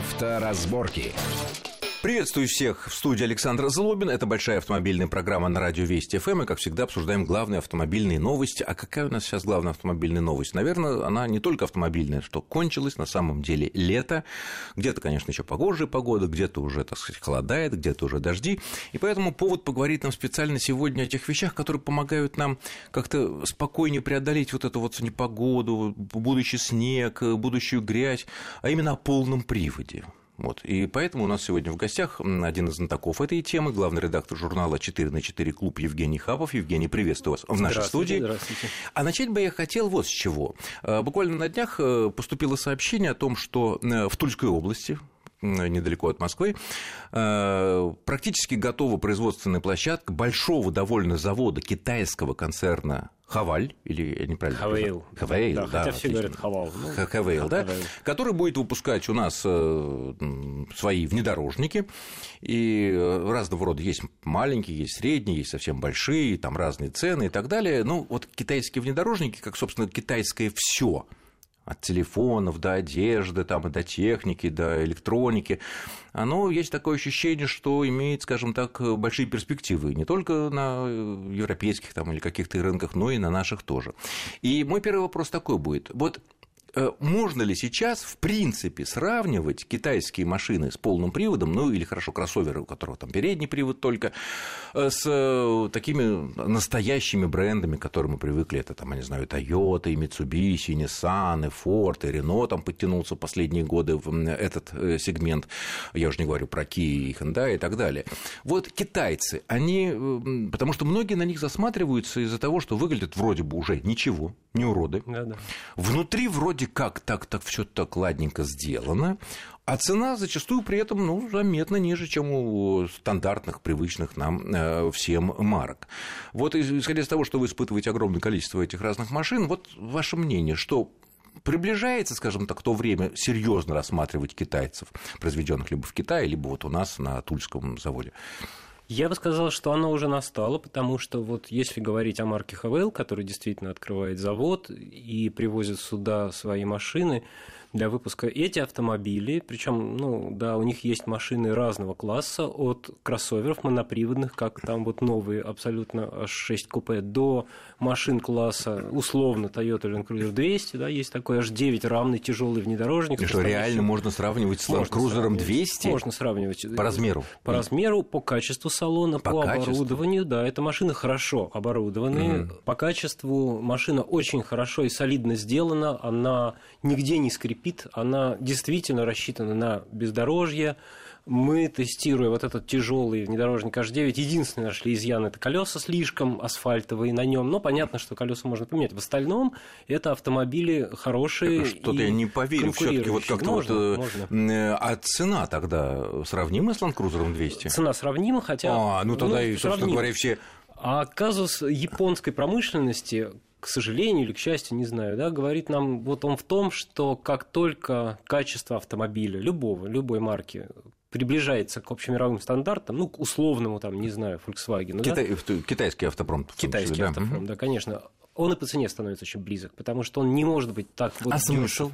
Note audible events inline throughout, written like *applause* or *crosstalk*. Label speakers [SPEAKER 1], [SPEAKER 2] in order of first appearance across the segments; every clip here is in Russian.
[SPEAKER 1] Авторазборки.
[SPEAKER 2] Приветствую всех в студии Александр Злобин. Это большая автомобильная программа на радио Вести ФМ. И, как всегда, обсуждаем главные автомобильные новости. А какая у нас сейчас главная автомобильная новость? Наверное, она не только автомобильная, что кончилась на самом деле лето. Где-то, конечно, еще погожая погода, где-то уже, так сказать, холодает, где-то уже дожди. И поэтому повод поговорить нам специально сегодня о тех вещах, которые помогают нам как-то спокойнее преодолеть вот эту вот непогоду, будущий снег, будущую грязь, а именно о полном приводе. Вот. И поэтому у нас сегодня в гостях один из знатоков этой темы, главный редактор журнала «4 на 4 клуб» Евгений Хапов. Евгений, приветствую вас в нашей студии.
[SPEAKER 3] Здравствуйте.
[SPEAKER 2] А начать бы я хотел вот с чего. Э, буквально на днях э, поступило сообщение о том, что э, в Тульской области, недалеко от Москвы, практически готова производственная площадка большого довольно завода китайского концерна Хаваль, или я неправильно
[SPEAKER 3] Хавейл.
[SPEAKER 2] Хавейл, да.
[SPEAKER 3] да хотя все говорят Хавал.
[SPEAKER 2] Ну, Хавейл, да. Хавейл. Который будет выпускать у нас э, свои внедорожники. И разного рода есть маленькие, есть средние, есть совсем большие, там разные цены и так далее. Ну, вот китайские внедорожники, как, собственно, китайское все от телефонов до одежды, там, и до техники, до электроники, оно есть такое ощущение, что имеет, скажем так, большие перспективы не только на европейских там, или каких-то рынках, но и на наших тоже. И мой первый вопрос такой будет. Вот Э, можно ли сейчас, в принципе, сравнивать китайские машины с полным приводом, ну или хорошо кроссоверы, у которого там передний привод только, э, с э, такими настоящими брендами, к которым мы привыкли, это там, я не знаю, Toyota, и Mitsubishi, и Nissan, и Ford, и Renault там подтянулся последние годы в этот сегмент, я уже не говорю про Kia и Hyundai и так далее. Вот китайцы, они, потому что многие на них засматриваются из-за того, что выглядят вроде бы уже ничего, не уроды,
[SPEAKER 3] да -да.
[SPEAKER 2] внутри вроде вроде как так, так все так ладненько сделано, а цена зачастую при этом ну, заметно ниже, чем у стандартных, привычных нам э, всем марок. Вот исходя из того, что вы испытываете огромное количество этих разных машин, вот ваше мнение, что приближается, скажем так, то время серьезно рассматривать китайцев, произведенных либо в Китае, либо вот у нас на Тульском заводе?
[SPEAKER 3] Я бы сказал, что оно уже настало, потому что вот если говорить о марке Хавел, который действительно открывает завод и привозит сюда свои машины, для выпуска эти автомобили, причем, ну, да, у них есть машины разного класса, от кроссоверов моноприводных, как там вот новые абсолютно H6 купе, до машин класса, условно, Toyota Land Cruiser 200, да, есть такой H9 равный тяжелый внедорожник.
[SPEAKER 2] И что реально можно сравнивать с Land Cruiser 200?
[SPEAKER 3] Можно сравнивать.
[SPEAKER 2] По размеру?
[SPEAKER 3] По размеру, по качеству салона, по, по оборудованию, да, это машины хорошо оборудованные, угу. по качеству машина очень хорошо и солидно сделана, она нигде не скрипит она действительно рассчитана на бездорожье. Мы, тестируя вот этот тяжелый внедорожник H9, единственное нашли изъян это колеса слишком асфальтовые на нем. Но понятно, что колеса можно поменять. В остальном это автомобили хорошие.
[SPEAKER 2] Что-то я не поверю. Все-таки вот как-то вот. Э, можно. Э, а цена тогда сравнима с Land Cruiser 200?
[SPEAKER 3] Цена сравнима, хотя.
[SPEAKER 2] А, ну тогда ну, и, собственно сравнима. говоря, все
[SPEAKER 3] а казус японской промышленности, к сожалению или к счастью, не знаю, да, говорит нам вот он в том, что как только качество автомобиля, любого, любой марки, приближается к общемировым стандартам, ну, к условному, там, не знаю, Volkswagen.
[SPEAKER 2] Китай, да? Китайский автопром.
[SPEAKER 3] Китайский числе, автопром, да? да, конечно. Он и по цене становится очень близок, потому что он не может быть так вот...
[SPEAKER 2] А смысл?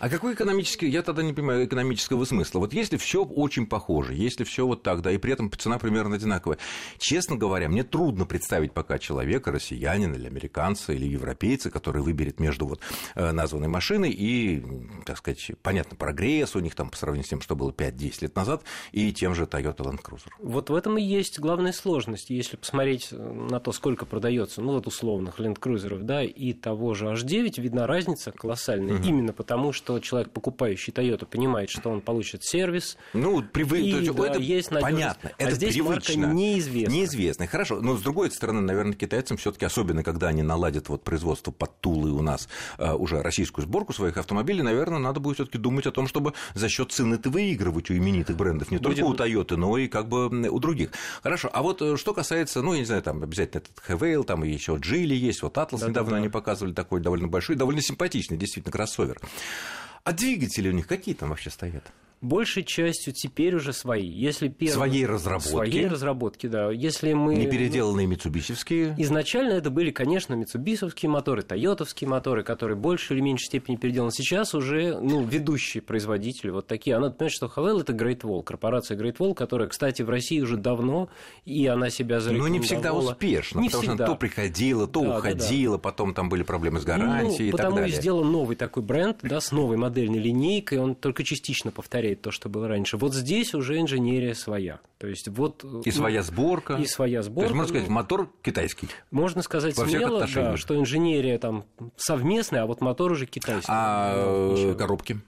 [SPEAKER 2] А какой экономический, я тогда не понимаю экономического смысла. Вот если все очень похоже, если все вот так, да, и при этом цена примерно одинаковая. Честно говоря, мне трудно представить пока человека, россиянина или американца или европейца, который выберет между вот э, названной машиной и, так сказать, понятно, прогресс у них там по сравнению с тем, что было 5-10 лет назад, и тем же Toyota Land Cruiser.
[SPEAKER 3] Вот в этом и есть главная сложность. Если посмотреть на то, сколько продается, ну вот условных Land Cruiser, да, и того же H9, видна разница колоссальная, угу. именно потому что что человек, покупающий Toyota, понимает, что он получит сервис.
[SPEAKER 2] Ну, привык, и, да, это есть понятно,
[SPEAKER 3] а
[SPEAKER 2] это
[SPEAKER 3] здесь
[SPEAKER 2] привычно.
[SPEAKER 3] марка неизвестна.
[SPEAKER 2] Неизвестная, хорошо. Но, с другой стороны, наверное, китайцам все таки особенно когда они наладят вот производство под Тулы у нас а, уже российскую сборку своих автомобилей, наверное, надо будет все таки думать о том, чтобы за счет цены это выигрывать у именитых брендов, не Будет... только у Toyota, но и как бы у других. Хорошо, а вот э, что касается, ну, я не знаю, там обязательно этот Хевейл, там еще Джили есть, вот Атлас да, недавно да, да. они показывали такой довольно большой, довольно симпатичный, действительно, кроссовер. А двигатели у них какие там вообще стоят?
[SPEAKER 3] Большей частью теперь уже свои. Если
[SPEAKER 2] перв... Своей разработки?
[SPEAKER 3] Своей разработки, да. Если мы...
[SPEAKER 2] Не переделанные митсубисевские?
[SPEAKER 3] Изначально это были, конечно, митсубисовские моторы, тойотовские моторы, которые в большей или меньшей степени переделаны. Сейчас уже ну, ведущие производители вот такие. А надо понимать, что Хавел это Great Wall, корпорация Great Wall, которая, кстати, в России уже давно, и она себя зарекомендовала.
[SPEAKER 2] Но не всегда успешно,
[SPEAKER 3] не
[SPEAKER 2] потому
[SPEAKER 3] всегда.
[SPEAKER 2] что то приходило, то да, уходило, да, да. потом там были проблемы с гарантией ну, и
[SPEAKER 3] так
[SPEAKER 2] далее.
[SPEAKER 3] Потому и сделан новый такой бренд, да, с новой модельной линейкой, он только частично повторяет то, что было раньше. Вот здесь уже инженерия своя. То есть вот...
[SPEAKER 2] И ну, своя сборка.
[SPEAKER 3] И своя сборка.
[SPEAKER 2] То есть, можно сказать, ну, мотор китайский.
[SPEAKER 3] Можно сказать Во смело, да, что инженерия там совместная, а вот мотор уже китайский.
[SPEAKER 2] А ну, коробки?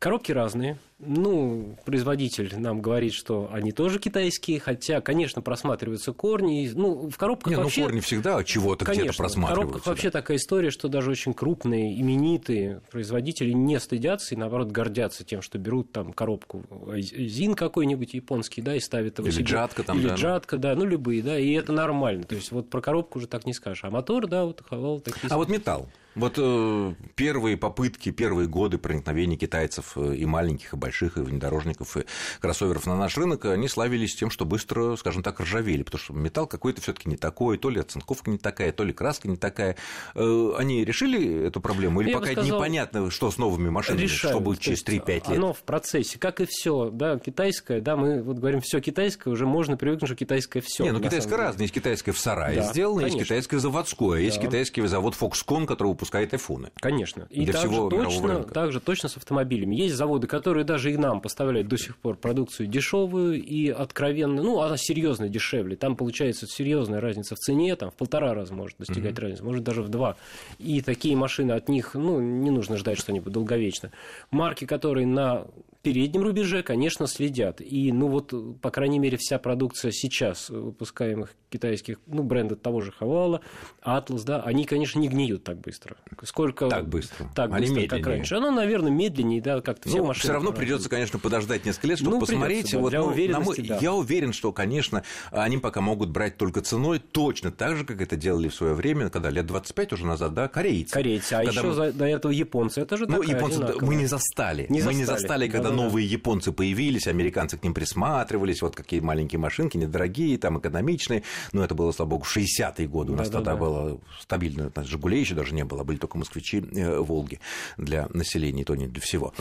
[SPEAKER 3] Коробки разные. Ну, производитель нам говорит, что они тоже китайские, хотя, конечно, просматриваются корни. Ну, в коробках
[SPEAKER 2] Не,
[SPEAKER 3] ну, вообще...
[SPEAKER 2] ну, корни всегда чего-то где-то просматриваются.
[SPEAKER 3] В коробках да. вообще такая история, что даже очень крупные, именитые производители не стыдятся и, наоборот, гордятся тем, что берут там коробку ЗИН какой-нибудь японский, да, и ставят его
[SPEAKER 2] Или
[SPEAKER 3] себе.
[SPEAKER 2] джатка там,
[SPEAKER 3] Или
[SPEAKER 2] да.
[SPEAKER 3] джатка, да, ну, любые, да, и это нормально. То есть, вот про коробку уже так не скажешь. А мотор, да, вот хавал такие...
[SPEAKER 2] А вот металл. Вот э, первые попытки, первые годы проникновения китайцев э, и маленьких, и больших, и внедорожников, и кроссоверов на наш рынок, они славились тем, что быстро, скажем так, ржавели, потому что металл какой-то все таки не такой, то ли оцинковка не такая, то ли краска не такая. Э, они решили эту проблему или
[SPEAKER 3] Я
[SPEAKER 2] пока
[SPEAKER 3] сказал,
[SPEAKER 2] непонятно, что с новыми машинами,
[SPEAKER 3] решают,
[SPEAKER 2] что будет через 3-5 лет?
[SPEAKER 3] Оно в процессе, как и все, да, китайское, да, мы вот говорим, все китайское, уже можно привыкнуть, что китайское все.
[SPEAKER 2] Не, ну китайское разное, есть китайское в сарае да, сделано, конечно. есть китайское заводское, да. есть китайский завод Foxconn, который выпускает айфоны.
[SPEAKER 3] Конечно. И для также, всего точно, также точно с автомобилями. Есть заводы, которые даже и нам поставляют до сих пор продукцию дешевую и откровенно, ну, она серьезно дешевле. Там получается серьезная разница в цене, там в полтора раза может достигать mm-hmm. разница, может даже в два. И такие машины от них, ну, не нужно ждать что-нибудь долговечно. Марки, которые на переднем рубеже, конечно, следят. И, ну вот, по крайней мере, вся продукция сейчас выпускаемых китайских, ну, брендов того же Хавала, Атлас, да, они, конечно, не гниют так быстро. Сколько...
[SPEAKER 2] Так быстро.
[SPEAKER 3] Так
[SPEAKER 2] они
[SPEAKER 3] быстро, как раньше. Оно, наверное, медленнее, да, как-то
[SPEAKER 2] ну, все машины. Все равно придется, конечно, подождать несколько лет, чтобы ну, посмотреть. Да, вот,
[SPEAKER 3] для
[SPEAKER 2] ну,
[SPEAKER 3] уверенности,
[SPEAKER 2] мой...
[SPEAKER 3] да.
[SPEAKER 2] Я уверен, что, конечно, они пока могут брать только ценой, точно так же, как это делали в свое время, когда лет 25 уже назад, да, корейцы.
[SPEAKER 3] Корейцы, а еще мы... до этого японцы. Это же
[SPEAKER 2] Ну, японцы
[SPEAKER 3] одинаковая.
[SPEAKER 2] мы не застали.
[SPEAKER 3] Не
[SPEAKER 2] мы
[SPEAKER 3] застали.
[SPEAKER 2] не застали, когда
[SPEAKER 3] Да-да-да.
[SPEAKER 2] новые японцы появились, американцы к ним присматривались, вот какие маленькие машинки, недорогие, там экономичные. Но это было, слава богу, 60-е годы. У нас тогда было стабильно. Жигулей еще даже не было, были только москвичи, э, Волги для населения, и то не для всего.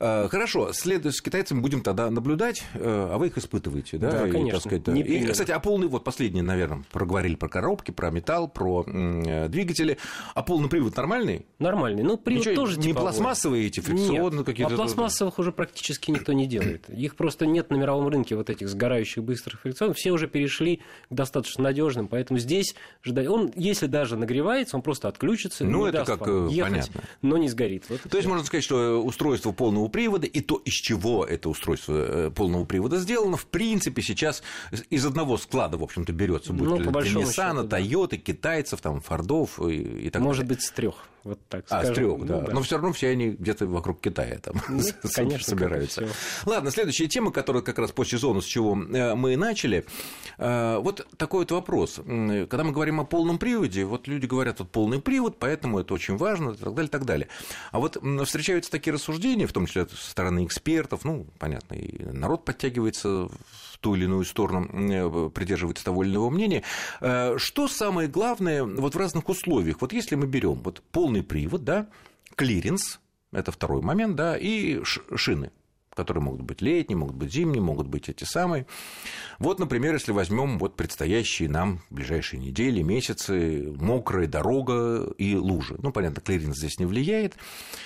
[SPEAKER 2] Э, Хорошо, след... с китайцами будем тогда наблюдать, э, а вы их испытываете, да?
[SPEAKER 3] Да,
[SPEAKER 2] И,
[SPEAKER 3] конечно.
[SPEAKER 2] так сказать, да. И, кстати, а полный, вот последний, наверное, проговорили про коробки, про металл, про двигатели. А полный привод нормальный?
[SPEAKER 3] Нормальный. Ну, привод
[SPEAKER 2] Ничего,
[SPEAKER 3] тоже
[SPEAKER 2] не
[SPEAKER 3] типовой.
[SPEAKER 2] пластмассовые эти, фрикционные какие-то?
[SPEAKER 3] а пластмассовых уже практически никто не делает. Их просто нет на мировом рынке, вот этих сгорающих быстрых фрикционов. Все уже перешли к достаточно надежным, поэтому здесь ждать. Он, если даже нагревается, он просто отключится,
[SPEAKER 2] Ну, это как, э,
[SPEAKER 3] ехать,
[SPEAKER 2] понятно.
[SPEAKER 3] но не сгорит. Вот
[SPEAKER 2] То есть можно сказать, что устройство полного привода и то, из чего это устройство э, полного привода сделано, в принципе, сейчас из одного склада, в общем-то, берется, будь
[SPEAKER 3] Ну, по
[SPEAKER 2] для Nissan,
[SPEAKER 3] счету, да.
[SPEAKER 2] Toyota, китайцев, там, Фордов и, и так
[SPEAKER 3] Может
[SPEAKER 2] далее.
[SPEAKER 3] быть, с трех. Вот так
[SPEAKER 2] А, с
[SPEAKER 3] скажем.
[SPEAKER 2] трех,
[SPEAKER 3] Ну,
[SPEAKER 2] да. Но все равно все они где-то вокруг Китая там
[SPEAKER 3] Ну, *laughs* конечно,
[SPEAKER 2] собираются. Ладно, следующая тема, которая как раз по сезону, с чего э, мы и начали. Э, Вот такой вот вопрос. Когда мы говорим о полном приводе, вот люди говорят, вот полный привод, поэтому это очень важно, и так далее, и так далее. А вот встречаются такие рассуждения, в том числе со стороны экспертов, ну, понятно, и народ подтягивается ту или иную сторону, м, придерживается того или иного мнения. Э, Что самое главное вот в разных условиях? Вот если мы берем вот полный привод, да, клиренс, это второй момент, да, и шины которые могут быть летние, могут быть зимние, могут быть эти самые. Вот, например, если возьмем вот предстоящие нам ближайшие недели, месяцы, мокрая дорога и лужи. Ну, понятно, клиренс здесь не влияет.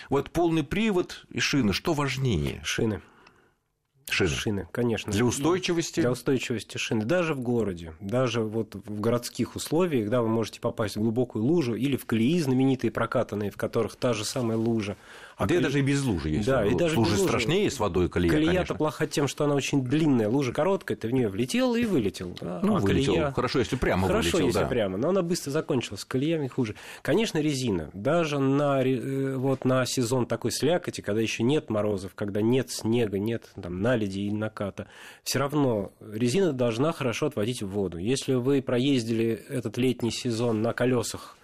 [SPEAKER 2] Вот полный привод и шины, что важнее?
[SPEAKER 3] Шины.
[SPEAKER 2] Шины.
[SPEAKER 3] Шины, конечно.
[SPEAKER 2] Для устойчивости?
[SPEAKER 3] Для устойчивости шины. Даже в городе, даже вот в городских условиях, да, вы можете попасть в глубокую лужу или в колеи знаменитые прокатанные, в которых та же самая лужа.
[SPEAKER 2] А и даже и без лужи есть.
[SPEAKER 3] Да, и даже
[SPEAKER 2] лужи
[SPEAKER 3] без лужи.
[SPEAKER 2] страшнее с водой колея,
[SPEAKER 3] Колея-то плоха тем, что она очень длинная, лужа короткая, ты в нее влетел и вылетел. да.
[SPEAKER 2] Ну,
[SPEAKER 3] а
[SPEAKER 2] вылетел.
[SPEAKER 3] колея-
[SPEAKER 2] Хорошо, если прямо
[SPEAKER 3] Хорошо,
[SPEAKER 2] вылетел,
[SPEAKER 3] если
[SPEAKER 2] да.
[SPEAKER 3] прямо, но она быстро закончилась, колеями хуже. Конечно, резина. Даже на, э, вот на сезон такой слякоти, когда еще нет морозов, когда нет снега, нет там, наледи и наката, все равно резина должна хорошо отводить в воду. Если вы проездили этот летний сезон на колесах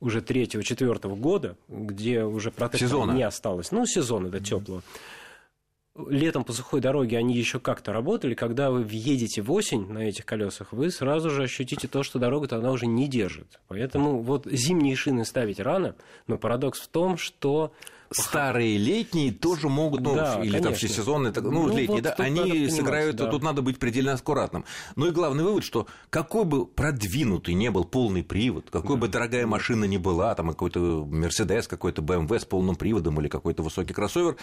[SPEAKER 3] уже третьего-четвертого года, где уже протектора
[SPEAKER 2] Сезона.
[SPEAKER 3] не осталось, ну, сезона, да, теплого, летом по сухой дороге они еще как-то работали, когда вы въедете в осень на этих колесах, вы сразу же ощутите то, что дорога-то она уже не держит. Поэтому вот зимние шины ставить рано, но парадокс в том, что
[SPEAKER 2] старые летние тоже могут, ну, да, или конечно. там всесезонные, ну, ну летние, вот да, они сыграют, да. тут надо быть предельно аккуратным. Ну и главный вывод, что какой бы продвинутый не был полный привод, какой да. бы дорогая машина ни была, там какой-то Мерседес, какой-то BMW с полным приводом или какой-то высокий кроссовер,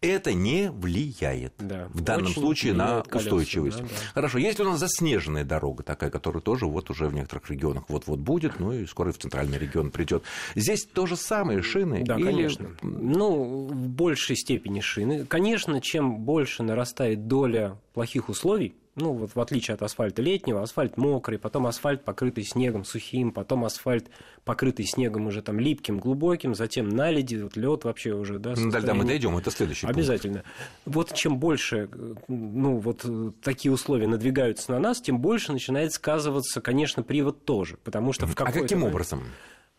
[SPEAKER 2] это не влияет да, в данном случае на колеса, устойчивость. Да, да. Хорошо, если у нас заснеженная дорога такая, которая тоже вот уже в некоторых регионах вот-вот будет, ну и скоро в центральный регион придет. Здесь то же самое шины?
[SPEAKER 3] Да, или... конечно. Ну, в большей степени шины. Конечно, чем больше нарастает доля плохих условий, ну, вот в отличие от асфальта летнего, асфальт мокрый, потом асфальт покрытый снегом сухим, потом асфальт покрытый снегом уже там липким, глубоким, затем наледи, вот лед вообще уже, да.
[SPEAKER 2] Ну, да, да, мы дойдем, это следующий
[SPEAKER 3] Обязательно. Пункт. Вот чем больше, ну, вот такие условия надвигаются на нас, тем больше начинает сказываться, конечно, привод тоже, потому что в
[SPEAKER 2] А каким образом?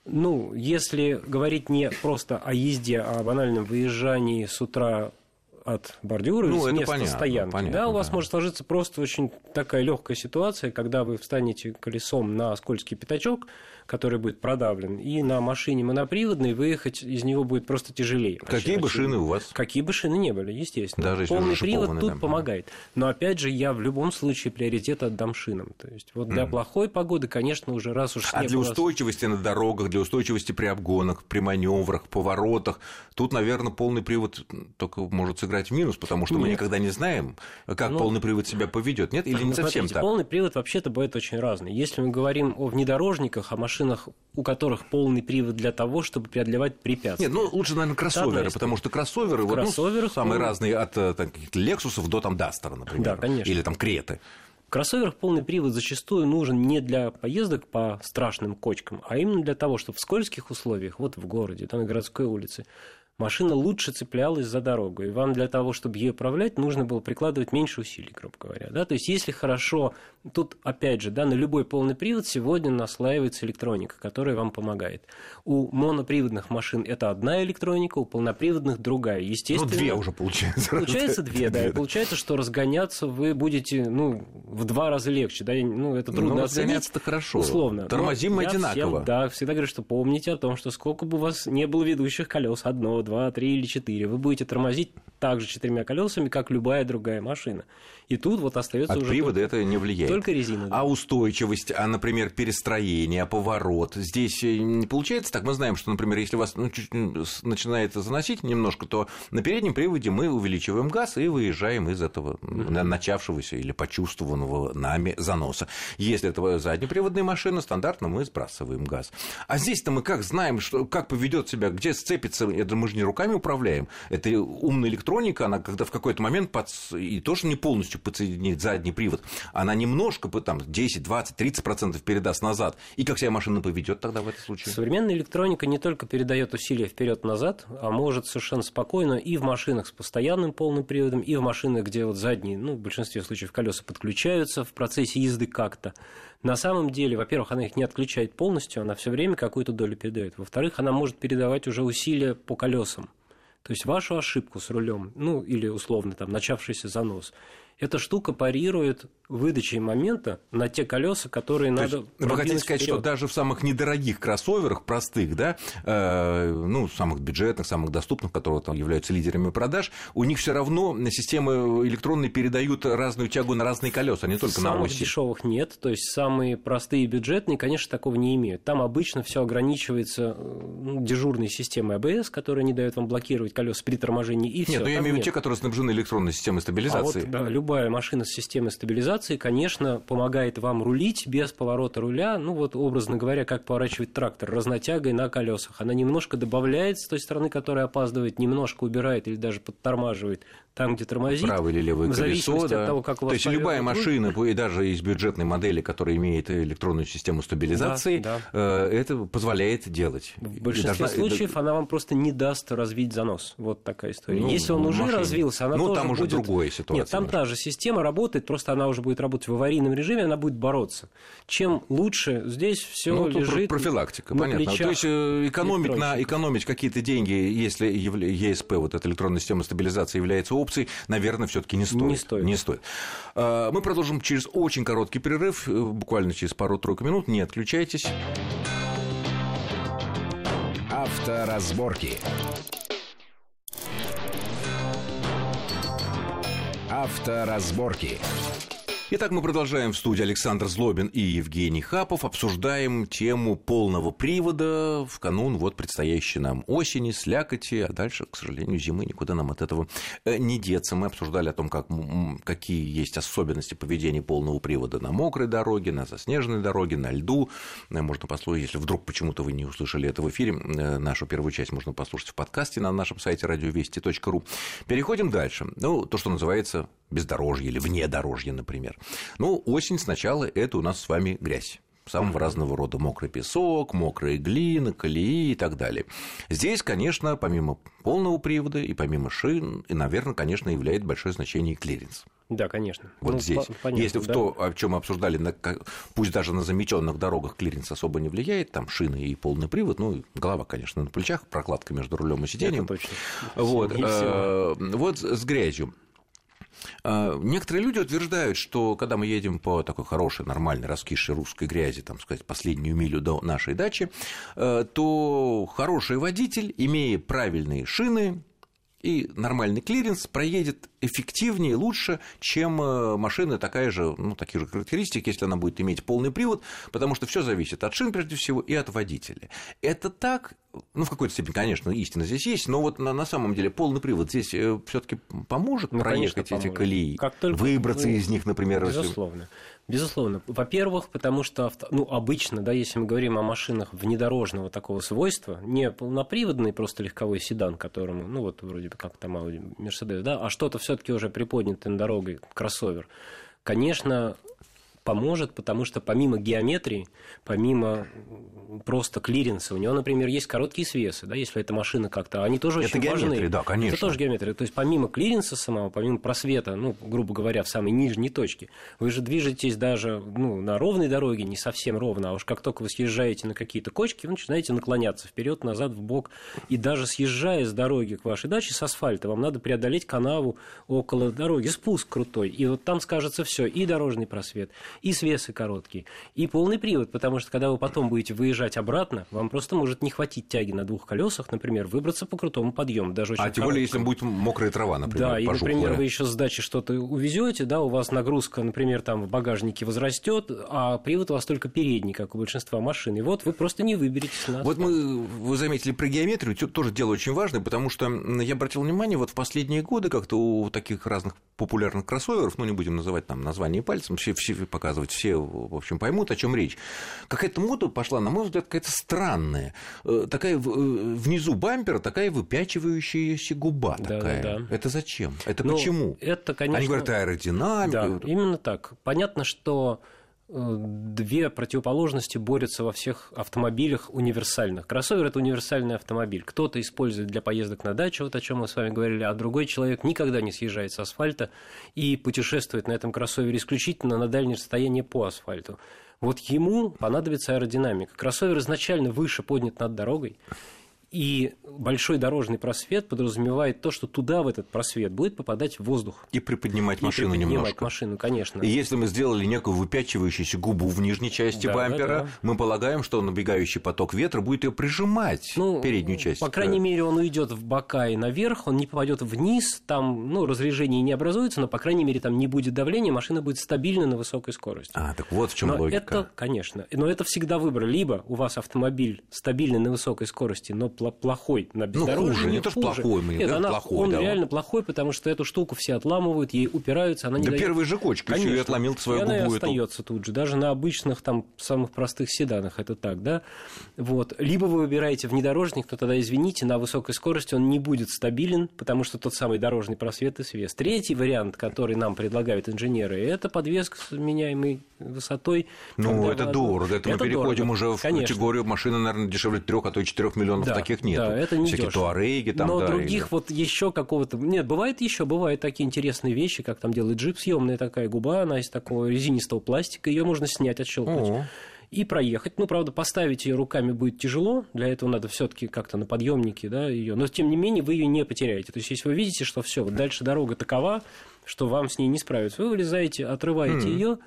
[SPEAKER 3] Ну, если говорить не просто о езде, а о банальном выезжании с утра от бордюра ну, с места понятно, стоянки, понятно, да, у вас да. может сложиться просто очень такая легкая ситуация, когда вы встанете колесом на скользкий пятачок, который будет продавлен, и на машине моноприводной выехать из него будет просто тяжелее.
[SPEAKER 2] Какие бы шины у вас?
[SPEAKER 3] Какие бы шины не были, естественно. Даже Полный привод тут да. помогает. Но опять же, я в любом случае приоритет отдам шинам. То есть вот для mm. плохой погоды, конечно, уже раз уж
[SPEAKER 2] А для устойчивости на дорогах, для устойчивости при обгонах, при маневрах, поворотах, тут, наверное, полный привод только может сыграть в минус, потому что Нет. мы никогда не знаем, как ну, полный привод себя поведет. Нет, или не совсем
[SPEAKER 3] смотрите,
[SPEAKER 2] так?
[SPEAKER 3] Полный привод вообще-то бывает очень разный. Если мы говорим о внедорожниках, о машинах машинах, у которых полный привод для того, чтобы преодолевать препятствия.
[SPEAKER 2] Нет, ну лучше, наверное, кроссоверы, потому что кроссоверы, вот, ну, самые ну... разные от э, там, Лексусов до там Дастера, например. Да, конечно. Или там Креты.
[SPEAKER 3] В кроссоверах полный привод зачастую нужен не для поездок по страшным кочкам, а именно для того, чтобы в скользких условиях, вот в городе, там на городской улице, машина лучше цеплялась за дорогу, и вам для того, чтобы ее управлять, нужно было прикладывать меньше усилий, грубо говоря. Да? То есть, если хорошо, тут, опять же, да, на любой полный привод сегодня наслаивается электроника, которая вам помогает. У моноприводных машин это одна электроника, у полноприводных другая. Естественно,
[SPEAKER 2] ну, две уже получается.
[SPEAKER 3] Получается две, да, и получается, что разгоняться вы будете, ну, в два раза легче, да, ну, это трудно
[SPEAKER 2] ну, разгоняться-то хорошо. Условно. Тормозим мы одинаково.
[SPEAKER 3] Всем, да, всегда говорю, что помните о том, что сколько бы у вас не было ведущих колес, одно, два, три или четыре. Вы будете тормозить также четырьмя колесами, как любая другая машина. И тут вот остается
[SPEAKER 2] От
[SPEAKER 3] уже
[SPEAKER 2] привода только, это не влияет.
[SPEAKER 3] Только резина.
[SPEAKER 2] Да. А устойчивость, а, например, перестроение, а поворот. Здесь э, не получается так. Мы знаем, что, например, если вас ну, чуть начинает заносить немножко, то на переднем приводе мы увеличиваем газ и выезжаем из этого mm-hmm. начавшегося или почувствованного нами заноса. Если это заднеприводная машина, стандартно мы сбрасываем газ. А здесь-то мы как знаем, что, как поведет себя, где сцепится, это мы же не руками управляем. Это умная электроника, она когда в какой-то момент под... и тоже не полностью подсоединит задний привод, она немножко, там, 10, 20, 30 процентов передаст назад. И как себя машина поведет тогда в этом случае?
[SPEAKER 3] Современная электроника не только передает усилия вперед-назад, а может совершенно спокойно и в машинах с постоянным полным приводом, и в машинах, где вот задние, ну, в большинстве случаев колеса подключаются в процессе езды как-то. На самом деле, во-первых, она их не отключает полностью, она все время какую-то долю передает. Во-вторых, она может передавать уже усилия по колесам. То есть вашу ошибку с рулем, ну или условно там начавшийся занос, эта штука парирует выдачей момента на те колеса, которые То надо.
[SPEAKER 2] Вы хотите сказать, вперед. что даже в самых недорогих кроссоверах, простых, да, э, ну, самых бюджетных, самых доступных, которые там являются лидерами продаж, у них все равно системы электронные передают разную тягу на разные колеса, не только
[SPEAKER 3] самых
[SPEAKER 2] на оси.
[SPEAKER 3] Самых дешевых нет, то есть самые простые бюджетные, конечно, такого не имеют. Там обычно все ограничивается ну, дежурной системой АБС, которая не дает вам блокировать колеса при торможении и все.
[SPEAKER 2] Нет, но я имею в виду те, которые снабжены электронной системой стабилизации. А
[SPEAKER 3] вот, да, любая машина с системой стабилизации, конечно, помогает вам рулить без поворота руля, ну вот образно говоря, как поворачивать трактор, разнотягой на колесах. Она немножко добавляет с той стороны, которая опаздывает, немножко убирает или даже подтормаживает там, где тормозит.
[SPEAKER 2] Правое или левое колесо, да.
[SPEAKER 3] от того, как у вас
[SPEAKER 2] То есть любая машина, и даже из бюджетной модели, которая имеет электронную систему стабилизации, да, да. Э, это позволяет делать.
[SPEAKER 3] В большинстве должна... случаев она вам просто не даст развить занос. Вот такая история. Ну, Если он уже машине. развился, она
[SPEAKER 2] ну,
[SPEAKER 3] тоже
[SPEAKER 2] там
[SPEAKER 3] уже
[SPEAKER 2] будет... другая ситуация.
[SPEAKER 3] Нет, там та же система работает, просто она уже будет работать в аварийном режиме, она будет бороться. Чем лучше здесь все ну, лежит
[SPEAKER 2] профилактика, понятно. То есть экономить, на, экономить какие-то деньги, если ЕСП, вот эта электронная система стабилизации, является опцией, наверное, все-таки не стоит.
[SPEAKER 3] Не стоит.
[SPEAKER 2] Не стоит. А, мы продолжим через очень короткий перерыв, э, буквально через пару-тройку минут. Не отключайтесь.
[SPEAKER 1] Авторазборки. Авторазборки.
[SPEAKER 2] Итак, мы продолжаем в студии Александр Злобин и Евгений Хапов. Обсуждаем тему полного привода в канун вот предстоящей нам осени, слякоти, а дальше, к сожалению, зимы. Никуда нам от этого э, не деться. Мы обсуждали о том, как, какие есть особенности поведения полного привода на мокрой дороге, на заснеженной дороге, на льду. Э, можно послушать, если вдруг почему-то вы не услышали это в эфире, э, нашу первую часть можно послушать в подкасте на нашем сайте радиовести.ру. Переходим дальше. Ну, то, что называется бездорожье или внедорожье, например. Ну, осень сначала – это у нас с вами грязь самого разного рода мокрый песок, мокрая глина, колеи и так далее. Здесь, конечно, помимо полного привода и помимо шин, и, наверное, конечно, являет большое значение клиренс.
[SPEAKER 3] Да, конечно.
[SPEAKER 2] Вот ну, здесь. Понятно, Если да? в то, о чем мы обсуждали, на, пусть даже на заметенных дорогах клиренс особо не влияет, там шины и полный привод, ну, голова, конечно, на плечах, прокладка между рулем и сиденьем.
[SPEAKER 3] Это точно.
[SPEAKER 2] Вот, э, вот с грязью. А, некоторые люди утверждают, что когда мы едем по такой хорошей, нормальной, раскисшей русской грязи, там сказать, последнюю милю до нашей дачи, э, то хороший водитель, имея правильные шины, и нормальный клиренс проедет эффективнее, лучше, чем э, машина такая же, ну, такие же характеристики, если она будет иметь полный привод, потому что все зависит от шин, прежде всего, и от водителя. Это так, ну, в какой-то степени, конечно, истина здесь есть, но вот на, на самом деле полный привод здесь э, все таки поможет ну, проехать конечно, эти колеи, как только, выбраться ну, из них, например.
[SPEAKER 3] Безусловно. Если... Безусловно. Во-первых, потому что авто... ну, обычно, да, если мы говорим о машинах внедорожного такого свойства, не полноприводный просто легковой седан, которому, ну вот вроде бы как там Mercedes, да, а что-то все-таки уже приподнятое дорогой, кроссовер, конечно, поможет, потому что помимо геометрии, помимо просто клиренса, у него, например, есть короткие свесы, да, если эта машина как-то, они тоже
[SPEAKER 2] это
[SPEAKER 3] очень
[SPEAKER 2] важны. Да, конечно.
[SPEAKER 3] Это тоже геометрия. То есть помимо клиренса самого, помимо просвета, ну, грубо говоря, в самой нижней точке, вы же движетесь даже ну, на ровной дороге, не совсем ровно, а уж как только вы съезжаете на какие-то кочки, вы начинаете наклоняться вперед, назад, в бок, и даже съезжая с дороги к вашей даче с асфальта, вам надо преодолеть канаву около дороги, спуск крутой, и вот там скажется все, и дорожный просвет, и свесы короткие, и полный привод, потому что когда вы потом будете выезжать обратно, вам просто может не хватить тяги на двух колесах, например, выбраться по крутому подъему, даже
[SPEAKER 2] очень А тем более, если будет мокрая трава, например,
[SPEAKER 3] Да, и, например, вы еще с дачи что-то увезете, да, у вас нагрузка, например, там в багажнике возрастет, а привод у вас только передний, как у большинства машин, и вот вы просто не выберетесь на
[SPEAKER 2] Вот мы, вы заметили про геометрию, тоже дело очень важное, потому что я обратил внимание, вот в последние годы как-то у таких разных популярных кроссоверов, ну, не будем называть там название пальцем, все, все показывать, все, в общем, поймут, о чем речь. Какая-то мода пошла, на мой взгляд, какая-то странная. Э, такая э, внизу бампера такая выпячивающаяся губа да, такая. Да, да. Это зачем? Это ну, почему?
[SPEAKER 3] Это, конечно...
[SPEAKER 2] Они говорят аэродинамика.
[SPEAKER 3] Да, именно так. Понятно, что две противоположности борются во всех автомобилях универсальных. Кроссовер – это универсальный автомобиль. Кто-то использует для поездок на дачу, вот о чем мы с вами говорили, а другой человек никогда не съезжает с асфальта и путешествует на этом кроссовере исключительно на дальнее расстояние по асфальту. Вот ему понадобится аэродинамика. Кроссовер изначально выше поднят над дорогой, и большой дорожный просвет подразумевает то, что туда, в этот просвет, будет попадать воздух.
[SPEAKER 2] И приподнимать машину и приподнимать немножко.
[SPEAKER 3] машину, конечно.
[SPEAKER 2] И если мы сделали некую выпячивающуюся губу в нижней части да, бампера, да, да. мы полагаем, что набегающий поток ветра будет ее прижимать, ну, переднюю часть.
[SPEAKER 3] По крайней мере, он уйдет в бока и наверх, он не попадет вниз, там ну, разрежение не образуется, но, по крайней мере, там не будет давления, машина будет стабильна на высокой скорости.
[SPEAKER 2] А, так вот в чем
[SPEAKER 3] но
[SPEAKER 2] логика.
[SPEAKER 3] Это, конечно. Но это всегда выбор. Либо у вас автомобиль стабильный на высокой скорости, но плохой на бездорожье.
[SPEAKER 2] Ну, хуже, не то, что плохой, мы
[SPEAKER 3] Нет, она, плохой, он да, реально плохой, потому что эту штуку все отламывают, ей упираются, она не
[SPEAKER 2] Да
[SPEAKER 3] дает...
[SPEAKER 2] первый же кочка еще и отломил свою
[SPEAKER 3] и
[SPEAKER 2] губу.
[SPEAKER 3] она и остается тут же, даже на обычных там самых простых седанах это так, да. Вот. Либо вы выбираете внедорожник, то тогда, извините, на высокой скорости он не будет стабилен, потому что тот самый дорожный просвет и свес. Третий вариант, который нам предлагают инженеры, это подвеска с меняемой высотой.
[SPEAKER 2] Ну, это дорого, это, это мы переходим дорого. уже в Конечно. категорию машины, наверное, дешевле трех, а то и четырех миллионов
[SPEAKER 3] да.
[SPEAKER 2] таких таких нет.
[SPEAKER 3] Да, это не
[SPEAKER 2] Всякие
[SPEAKER 3] дешево.
[SPEAKER 2] туареги там,
[SPEAKER 3] Но
[SPEAKER 2] да,
[SPEAKER 3] других
[SPEAKER 2] или-
[SPEAKER 3] вот еще какого-то... Нет, бывает еще, бывают такие интересные вещи, как там делает джип, съемная такая губа, она из такого резинистого пластика, ее можно снять, отщелкнуть.
[SPEAKER 2] О.
[SPEAKER 3] И проехать. Ну, правда, поставить ее руками будет тяжело. Для этого надо все-таки как-то на подъемнике, да, ее. Но тем не менее вы ее не потеряете. То есть, если вы видите, что все, вот дальше дорога такова, что вам с ней не справиться, вы вылезаете, отрываете ее,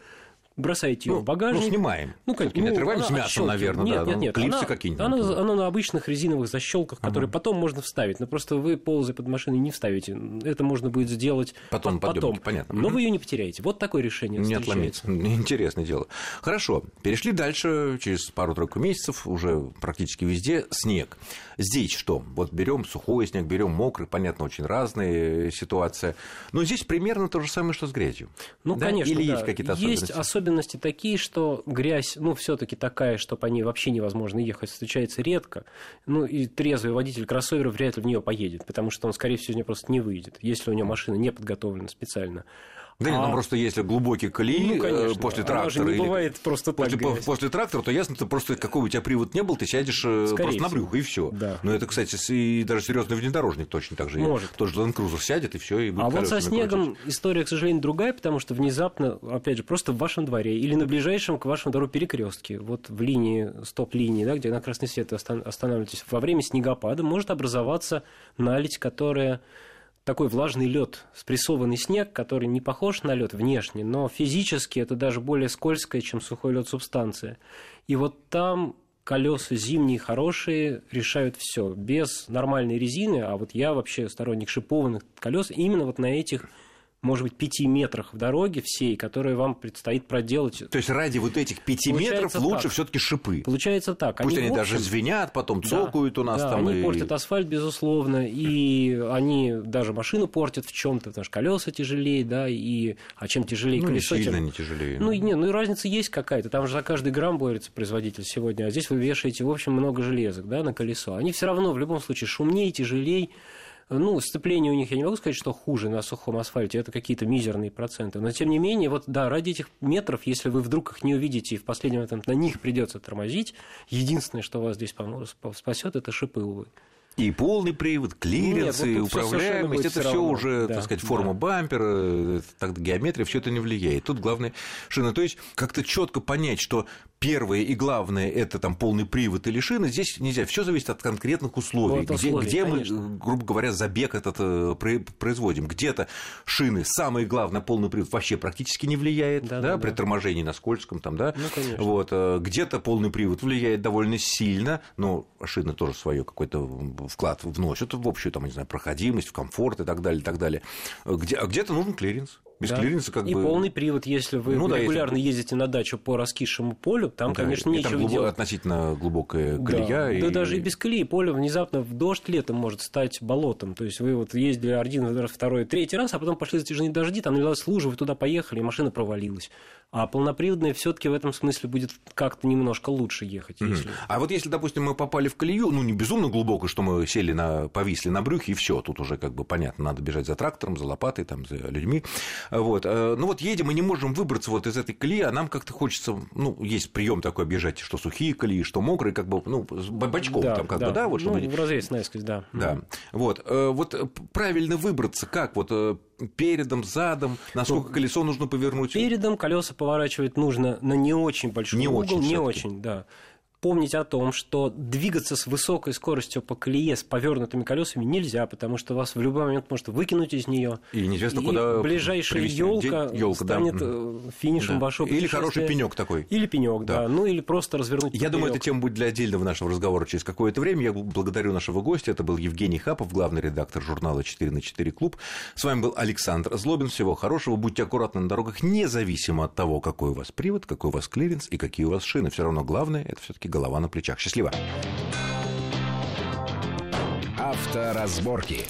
[SPEAKER 3] бросаете ее
[SPEAKER 2] Ну,
[SPEAKER 3] в багажник.
[SPEAKER 2] ну, снимаем.
[SPEAKER 3] Ну, конечно.
[SPEAKER 2] не отрываем
[SPEAKER 3] она
[SPEAKER 2] с мясом,
[SPEAKER 3] отщёлкивает.
[SPEAKER 2] наверное,
[SPEAKER 3] нет,
[SPEAKER 2] да,
[SPEAKER 3] Нет,
[SPEAKER 2] ну,
[SPEAKER 3] нет,
[SPEAKER 2] клипсы
[SPEAKER 3] она-
[SPEAKER 2] какие-нибудь.
[SPEAKER 3] Она, она на обычных резиновых защелках, которые потом можно вставить. Но просто вы ползая под машиной не вставите. Это можно будет сделать
[SPEAKER 2] Потом
[SPEAKER 3] по-
[SPEAKER 2] на подъёмнике, понятно.
[SPEAKER 3] Но вы ее не потеряете. Вот такое решение
[SPEAKER 2] Не отломиться. Интересное дело. Хорошо. Перешли дальше. Через пару-тройку месяцев уже практически везде снег. Здесь что? Вот берем сухой снег, берем мокрый. Понятно, очень разные ситуация. Но здесь примерно то же самое, что с грязью.
[SPEAKER 3] Ну,
[SPEAKER 2] Да?
[SPEAKER 3] конечно,
[SPEAKER 2] Или
[SPEAKER 3] да.
[SPEAKER 2] есть какие-то
[SPEAKER 3] Есть
[SPEAKER 2] особенности?
[SPEAKER 3] Особенности такие, что грязь, ну, все-таки такая, что по ней вообще невозможно ехать, встречается редко. Ну, и трезвый водитель кроссовера вряд ли в нее поедет, потому что он, скорее всего, из нее просто не выйдет, если у него машина не подготовлена специально.
[SPEAKER 2] Да нет,
[SPEAKER 3] А-
[SPEAKER 2] ну просто если глубокие колеи
[SPEAKER 3] Ну, конечно,
[SPEAKER 2] э, после
[SPEAKER 3] она же
[SPEAKER 2] трактора
[SPEAKER 3] не
[SPEAKER 2] или
[SPEAKER 3] бывает просто так
[SPEAKER 2] после,
[SPEAKER 3] грязь.
[SPEAKER 2] после трактора, то ясно, ты просто какой у тебя привод не был, ты сядешь э,
[SPEAKER 3] Скорее
[SPEAKER 2] просто на
[SPEAKER 3] всего.
[SPEAKER 2] брюхо и все.
[SPEAKER 3] Да.
[SPEAKER 2] Но это, кстати, и даже серьезный внедорожник точно так же.
[SPEAKER 3] Может.
[SPEAKER 2] Тоже Land Cruiser сядет и все и будет
[SPEAKER 3] А вот со снегом
[SPEAKER 2] крутить.
[SPEAKER 3] история, к сожалению, другая, потому что внезапно, опять же, просто в вашем дворе или на ближайшем к вашему двору перекрестке, вот в линии, стоп-линии, да, где на красный свет останавливаетесь, во время снегопада может образоваться наледь, которая такой влажный лед, спрессованный снег, который не похож на лед внешне, но физически это даже более скользкая, чем сухой лед субстанция. И вот там колеса зимние хорошие решают все без нормальной резины, а вот я вообще сторонник шипованных колес именно вот на этих может быть, пяти метрах в дороге всей, которые вам предстоит проделать.
[SPEAKER 2] То есть ради вот этих пяти метров лучше
[SPEAKER 3] так.
[SPEAKER 2] все-таки шипы.
[SPEAKER 3] Получается так.
[SPEAKER 2] Пусть они,
[SPEAKER 3] в
[SPEAKER 2] даже звенят, потом
[SPEAKER 3] да,
[SPEAKER 2] цокают у нас
[SPEAKER 3] да,
[SPEAKER 2] там.
[SPEAKER 3] Они
[SPEAKER 2] и-
[SPEAKER 3] портят асфальт, безусловно, и они даже машину портят в чем-то, потому что колеса тяжелее, да, и а чем тяжелее
[SPEAKER 2] Ну, не
[SPEAKER 3] колесо,
[SPEAKER 2] сильно
[SPEAKER 3] тем-
[SPEAKER 2] не тяжелее.
[SPEAKER 3] Ну, и не, ну и разница есть какая-то. Там же за каждый грамм борется производитель сегодня, а здесь вы вешаете, в общем, много железок да, на колесо. Они все равно в любом случае шумнее, тяжелее. Ну, сцепление у них, я не могу сказать, что хуже на сухом асфальте, это какие-то мизерные проценты. Но, тем не менее, вот, да, ради этих метров, если вы вдруг их не увидите и в последний момент на них придется тормозить, единственное, что вас здесь спасет, это шипы, увы.
[SPEAKER 2] И полный привод, клиренс,
[SPEAKER 3] Нет,
[SPEAKER 2] и
[SPEAKER 3] вот
[SPEAKER 2] управляемость, это все уже,
[SPEAKER 3] Да,
[SPEAKER 2] так сказать, форма
[SPEAKER 3] да.
[SPEAKER 2] бампера, э, так, геометрия, все это не влияет. Тут главное шина. То есть как-то четко понять, что первое и главное это там полный привод или шина, здесь нельзя. Все зависит от конкретных условий.
[SPEAKER 3] Вот
[SPEAKER 2] где
[SPEAKER 3] условий,
[SPEAKER 2] где мы,
[SPEAKER 3] конечно.
[SPEAKER 2] грубо говоря, забег этот э, про- производим. Где-то шины, самое главное, полный привод вообще практически не влияет,
[SPEAKER 3] Да,
[SPEAKER 2] да,
[SPEAKER 3] да,
[SPEAKER 2] при
[SPEAKER 3] да.
[SPEAKER 2] торможении на скользком там, да.
[SPEAKER 3] Ну, конечно.
[SPEAKER 2] Вот, э, где-то полный привод влияет довольно сильно, но шины тоже свое какой-то вклад вносят в общую, там, не знаю, проходимость, в комфорт и так далее, и так далее. Где, а где-то нужен клиренс. Без
[SPEAKER 3] Да.
[SPEAKER 2] клиренса как
[SPEAKER 3] и
[SPEAKER 2] бы...
[SPEAKER 3] полный привод, если вы
[SPEAKER 2] Ну да,
[SPEAKER 3] регулярно ездите на дачу по раскисшему полю, там,
[SPEAKER 2] Да,
[SPEAKER 3] конечно,
[SPEAKER 2] и
[SPEAKER 3] нечего
[SPEAKER 2] там глубо-
[SPEAKER 3] делать.
[SPEAKER 2] относительно глубокая
[SPEAKER 3] Да,
[SPEAKER 2] колея. и...
[SPEAKER 3] да даже и без колеи поле внезапно в дождь летом может стать болотом. То есть вы вот ездили один, раз, второй, третий раз, а потом пошли затяжные дожди, там налилась лужа, вы туда поехали, и машина провалилась. А полноприводная все-таки в этом смысле будет как-то немножко лучше ехать.
[SPEAKER 2] Мгм.
[SPEAKER 3] Если...
[SPEAKER 2] А вот если, допустим, мы попали в колею, ну, не безумно глубоко, что мы сели на, повисли на брюхе, и все, тут уже как бы понятно, надо бежать за трактором, за лопатой, там, за людьми. Вот. э, Ну, вот едем и не можем выбраться вот из этой колеи, а нам как-то хочется, ну, есть прием такой объезжать, что сухие колеи, что мокрые, как бы, ну, бочком там, как бы, да, вот, чтобы...
[SPEAKER 3] Ну, в разрез наискось, да.
[SPEAKER 2] Да. Вот. э, Вот э, правильно выбраться, как вот передом, задом, насколько колесо нужно повернуть.
[SPEAKER 3] Передом колеса поворачивать нужно на не очень большой
[SPEAKER 2] Не
[SPEAKER 3] угол,
[SPEAKER 2] очень
[SPEAKER 3] не очень, да. Помнить о том, что двигаться с высокой скоростью по колее с повернутыми колесами нельзя, потому что вас в любой момент может выкинуть из нее.
[SPEAKER 2] И неизвестно, куда
[SPEAKER 3] ближайшая елка
[SPEAKER 2] да.
[SPEAKER 3] станет
[SPEAKER 2] Мгм.
[SPEAKER 3] э, финишем
[SPEAKER 2] Да.
[SPEAKER 3] вашего
[SPEAKER 2] Или хороший пенек такой.
[SPEAKER 3] Или пенек, да.
[SPEAKER 2] Да.
[SPEAKER 3] Ну или просто развернуть.
[SPEAKER 2] Я думаю, эта тема будет для отдельного нашего разговора через какое-то время. Я благодарю нашего гостя. Это был Евгений Хапов, главный редактор журнала «4 на 4 клуб». С вами был Александр Злобин. Всего хорошего. Будьте аккуратны на дорогах, независимо от того, какой у вас привод, какой у вас клиренс и какие у вас шины. Все равно главное – это все-таки голова на плечах. Счастливо.
[SPEAKER 1] Авторазборки.